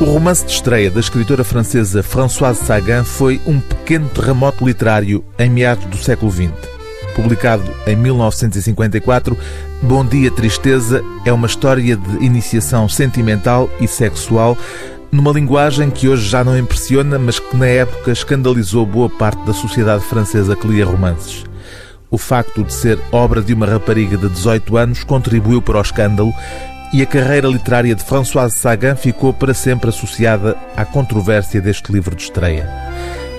O romance de estreia da escritora francesa Françoise Sagan foi um pequeno terremoto literário em meados do século XX. Publicado em 1954, Bom Dia Tristeza é uma história de iniciação sentimental e sexual numa linguagem que hoje já não impressiona, mas que na época escandalizou boa parte da sociedade francesa que lia romances. O facto de ser obra de uma rapariga de 18 anos contribuiu para o escândalo e a carreira literária de Françoise Sagan ficou para sempre associada à controvérsia deste livro de estreia.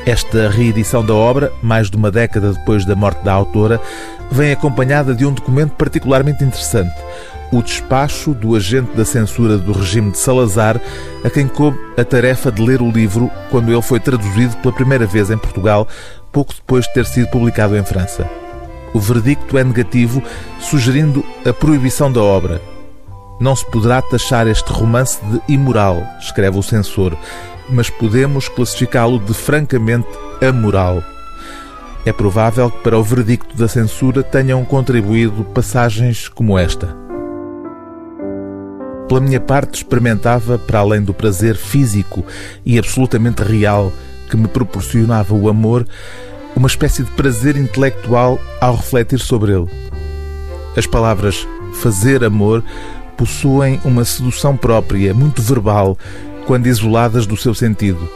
Esta reedição da obra, mais de uma década depois da morte da autora, vem acompanhada de um documento particularmente interessante, o despacho do agente da censura do regime de Salazar, a quem coube a tarefa de ler o livro quando ele foi traduzido pela primeira vez em Portugal, pouco depois de ter sido publicado em França. O verdicto é negativo, sugerindo a proibição da obra, não se poderá taxar este romance de imoral, escreve o censor, mas podemos classificá-lo de francamente amoral. É provável que para o verdicto da censura tenham contribuído passagens como esta. Pela minha parte, experimentava, para além do prazer físico e absolutamente real que me proporcionava o amor, uma espécie de prazer intelectual ao refletir sobre ele. As palavras fazer amor possuem uma sedução própria, muito verbal, quando isoladas do seu sentido.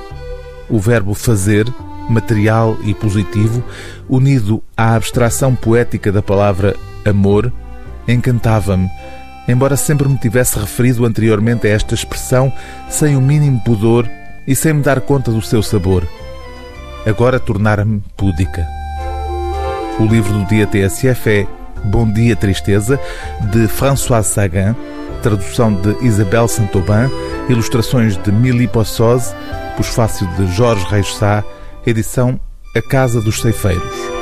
O verbo fazer, material e positivo, unido à abstração poética da palavra amor, encantava-me, embora sempre me tivesse referido anteriormente a esta expressão sem o mínimo pudor e sem me dar conta do seu sabor. Agora tornara-me púdica. O livro do dia TSF é Bom Dia Tristeza, de François Sagan, tradução de Isabel Santoban, ilustrações de Mili Possose, pós-fácil de Jorge Reis Sá, edição A Casa dos Ceifeiros.